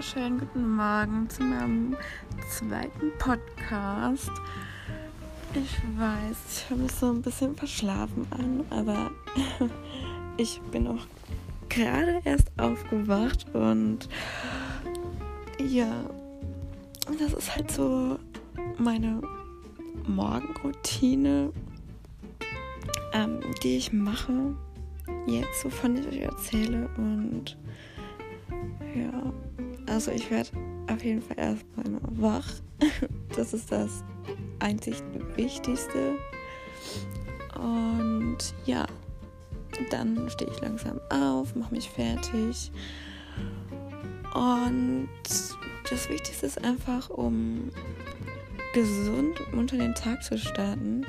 wunderschönen guten Morgen zu meinem zweiten Podcast. Ich weiß, ich höre mich so ein bisschen verschlafen an, aber ich bin auch gerade erst aufgewacht und ja, das ist halt so meine Morgenroutine, ähm, die ich mache, jetzt, wovon ich euch erzähle und ja, also ich werde auf jeden Fall erstmal wach. Das ist das einzig Wichtigste. Und ja, dann stehe ich langsam auf, mache mich fertig. Und das Wichtigste ist einfach, um gesund unter den Tag zu starten,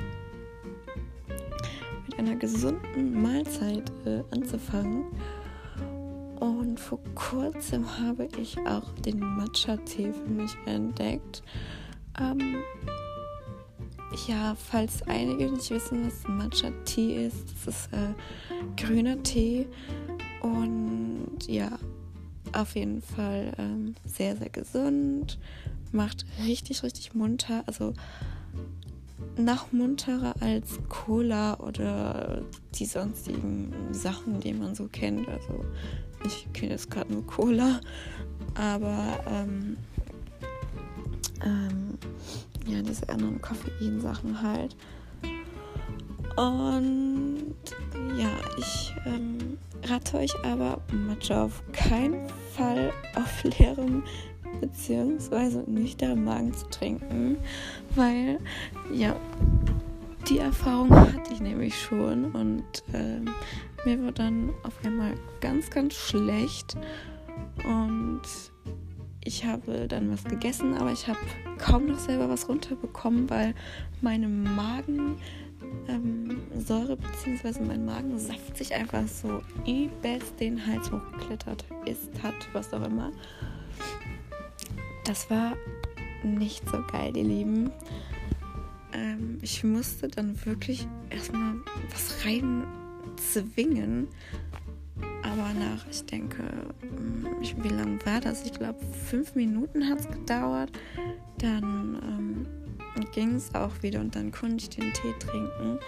mit einer gesunden Mahlzeit äh, anzufangen und vor kurzem habe ich auch den Matcha-Tee für mich entdeckt. Ähm, ja, falls einige nicht wissen, was Matcha-Tee ist, das ist äh, grüner Tee und ja, auf jeden Fall ähm, sehr, sehr gesund, macht richtig, richtig munter, also noch munterer als Cola oder die sonstigen Sachen, die man so kennt. Also ich kenne jetzt gerade nur Cola, aber ähm, ähm, ja, diese anderen Koffeinsachen halt. Und ja, ich ähm, rate euch aber Matcha auf keinen Fall auf leerem bzw. nüchternen Magen zu trinken, weil ja, die Erfahrung hatte ich nämlich schon und ähm, mir wird dann auf einmal ganz, ganz schlecht und ich habe dann was gegessen, aber ich habe kaum noch selber was runterbekommen, weil meine Magensäure ähm, bzw. mein Magensaft sich einfach so übelst den Hals hochgeklettert ist, hat, was auch immer. Das war nicht so geil, ihr Lieben. Ähm, ich musste dann wirklich erstmal was rein zwingen. Aber nach, ich denke, hm, wie lange war das? Ich glaube, fünf Minuten hat es gedauert. Dann ähm, ging es auch wieder und dann konnte ich den Tee trinken.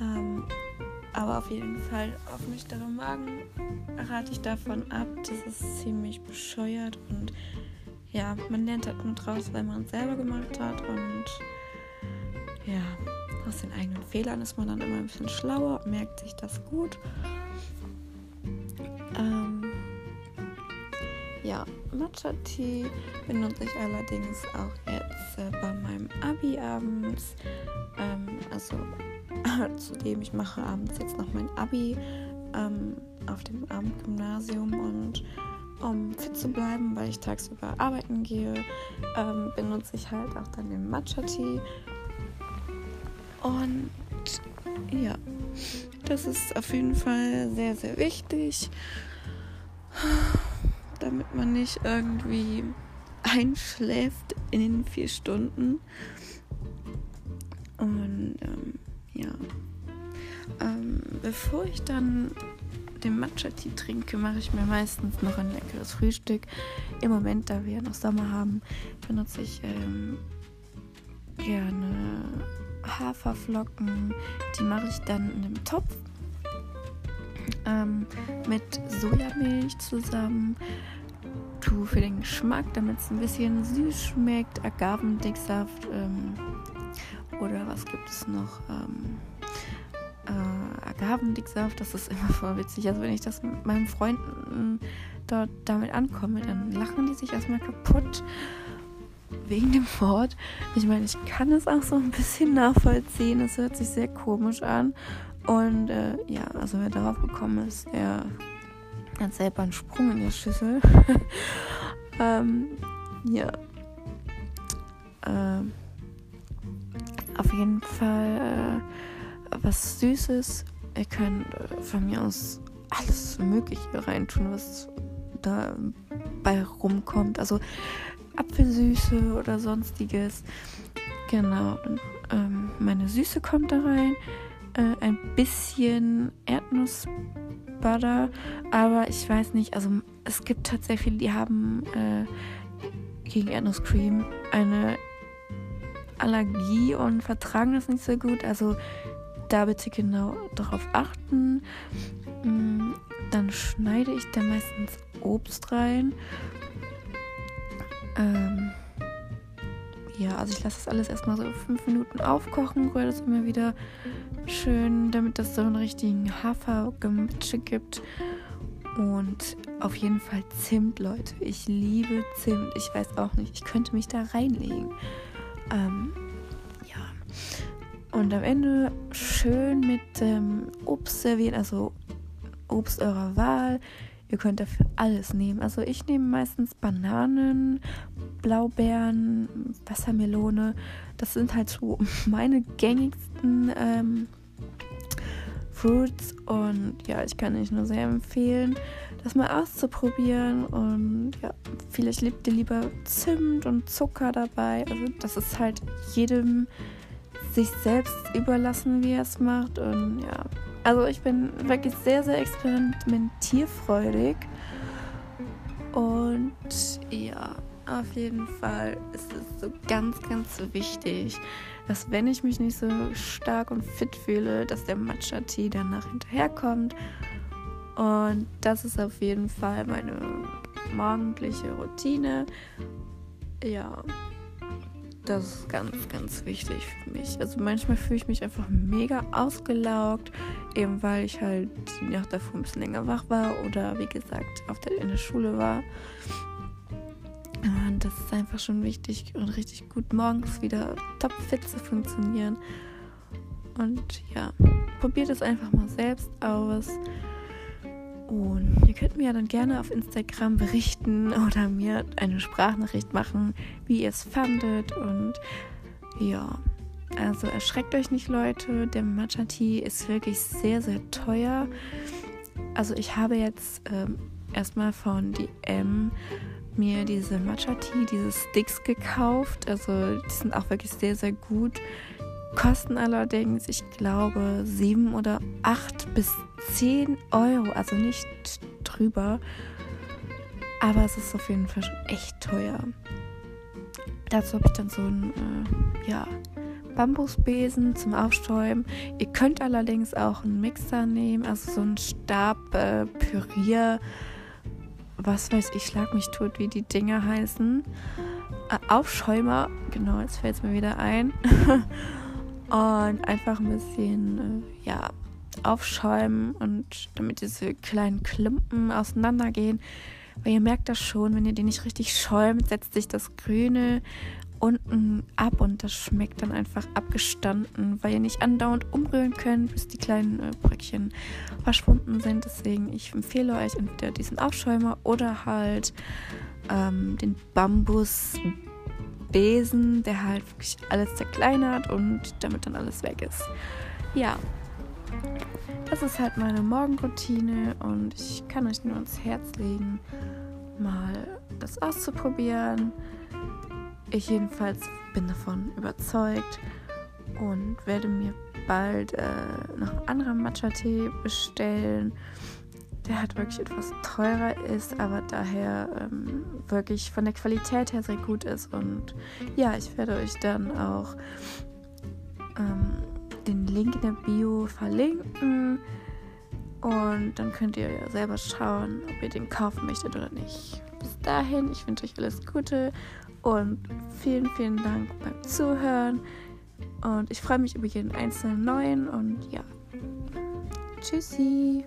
Ähm, aber auf jeden Fall auf nüchternen Magen rate ich davon ab. Das ist ziemlich bescheuert und ja, man lernt halt nur draus, wenn man es selber gemacht hat und ja, aus den eigenen Fehlern ist man dann immer ein bisschen schlauer merkt sich das gut. Ähm, ja, Matcha-Tee benutze ich allerdings auch jetzt äh, bei meinem Abi abends. Ähm, also zudem ich mache abends jetzt noch mein Abi ähm, auf dem Abendgymnasium und um fit zu bleiben, weil ich tagsüber arbeiten gehe, ähm, benutze ich halt auch dann den Matcha-Tee und ja, das ist auf jeden Fall sehr, sehr wichtig, damit man nicht irgendwie einschläft in den vier Stunden. Und ähm, ja, ähm, bevor ich dann den Matcha-Tee trinke, mache ich mir meistens noch ein leckeres Frühstück. Im Moment, da wir ja noch Sommer haben, benutze ich ähm, gerne Haferflocken. Die mache ich dann in einem Topf ähm, mit Sojamilch zusammen. Tu für den Geschmack, damit es ein bisschen süß schmeckt, Agavendicksaft ähm, oder was gibt es noch? Ähm, äh, Agavendicksaft, das ist immer voll witzig. Also wenn ich das mit meinen Freunden dort damit ankomme, dann lachen die sich erstmal kaputt wegen dem Wort. Ich meine, ich kann es auch so ein bisschen nachvollziehen. Es hört sich sehr komisch an. Und äh, ja, also wer darauf gekommen ist, der hat selber einen Sprung in der Schüssel. ähm, ja. Ähm, auf jeden Fall äh, was Süßes. Ihr könnt äh, von mir aus alles Mögliche reintun, was da bei rumkommt. Also Apfelsüße oder sonstiges. Genau. Ähm, meine Süße kommt da rein. äh, ein bisschen Erdnussbutter, aber ich weiß nicht, also es gibt tatsächlich viele, die haben äh, gegen Erdnusscreme eine Allergie und vertragen das nicht so gut. Also da bitte genau darauf achten. Mm, dann schneide ich da meistens Obst rein. Ähm, ja, also ich lasse das alles erstmal so fünf Minuten aufkochen, rühre das immer wieder schön, damit das so einen richtigen Hafergematsche gibt. Und auf jeden Fall Zimt, Leute. Ich liebe Zimt. Ich weiß auch nicht, ich könnte mich da reinlegen. Ähm, ja. Und am Ende schön mit ähm, Obst servieren, also Obst eurer Wahl. Ihr könnt dafür alles nehmen. Also ich nehme meistens Bananen, Blaubeeren, Wassermelone. Das sind halt so meine gängigsten ähm, Fruits. Und ja, ich kann euch nur sehr empfehlen, das mal auszuprobieren. Und ja, vielleicht liebt ihr lieber Zimt und Zucker dabei. Also das ist halt jedem sich selbst überlassen, wie er es macht. Und ja, also ich bin wirklich sehr, sehr experimentierfreudig. Und ja, auf jeden Fall ist es so ganz, ganz wichtig, dass wenn ich mich nicht so stark und fit fühle, dass der Matcha-Tee danach hinterherkommt. Und das ist auf jeden Fall meine morgendliche Routine. Ja, das ist ganz, ganz wichtig für mich. Also manchmal fühle ich mich einfach mega ausgelaugt, eben weil ich halt die Nacht davor ein bisschen länger wach war oder wie gesagt auf der, in der Schule war. Und das ist einfach schon wichtig und richtig gut, morgens wieder topfit zu funktionieren. Und ja, probiert es einfach mal selbst aus. Und könnt mir dann gerne auf Instagram berichten oder mir eine Sprachnachricht machen, wie ihr es fandet. Und ja, also erschreckt euch nicht, Leute. Der Matcha Tea ist wirklich sehr, sehr teuer. Also ich habe jetzt ähm, erstmal von DM mir diese Matcha Tea, diese Sticks gekauft. Also die sind auch wirklich sehr, sehr gut. Kosten allerdings, ich glaube, 7 oder 8 bis 10 Euro, also nicht drüber. Aber es ist auf jeden Fall schon echt teuer. Dazu habe ich dann so einen äh, ja, Bambusbesen zum Aufstäuben. Ihr könnt allerdings auch einen Mixer nehmen, also so einen Stab äh, Pürier, was weiß ich, schlag mich tot, wie die Dinger heißen. Äh, Aufschäumer, genau, jetzt fällt es mir wieder ein. und einfach ein bisschen, äh, ja, aufschäumen und damit diese kleinen Klumpen auseinandergehen. Weil ihr merkt das schon, wenn ihr die nicht richtig schäumt, setzt sich das Grüne unten ab und das schmeckt dann einfach abgestanden, weil ihr nicht andauernd umrühren könnt, bis die kleinen äh, Bröckchen verschwunden sind. Deswegen, ich empfehle euch entweder diesen Aufschäumer oder halt ähm, den Bambus Besen, der halt wirklich alles zerkleinert und damit dann alles weg ist. Ja, das ist halt meine Morgenroutine und ich kann euch nur ans Herz legen, mal das auszuprobieren. Ich jedenfalls bin davon überzeugt und werde mir bald äh, noch einen anderen Matcha-Tee bestellen der halt wirklich etwas teurer ist, aber daher ähm, wirklich von der Qualität her sehr gut ist. Und ja, ich werde euch dann auch ähm, Link in der Bio verlinken. Und dann könnt ihr ja selber schauen, ob ihr den kaufen möchtet oder nicht. Bis dahin, ich wünsche euch alles Gute und vielen, vielen Dank beim Zuhören. Und ich freue mich über jeden einzelnen neuen und ja. Tschüssi.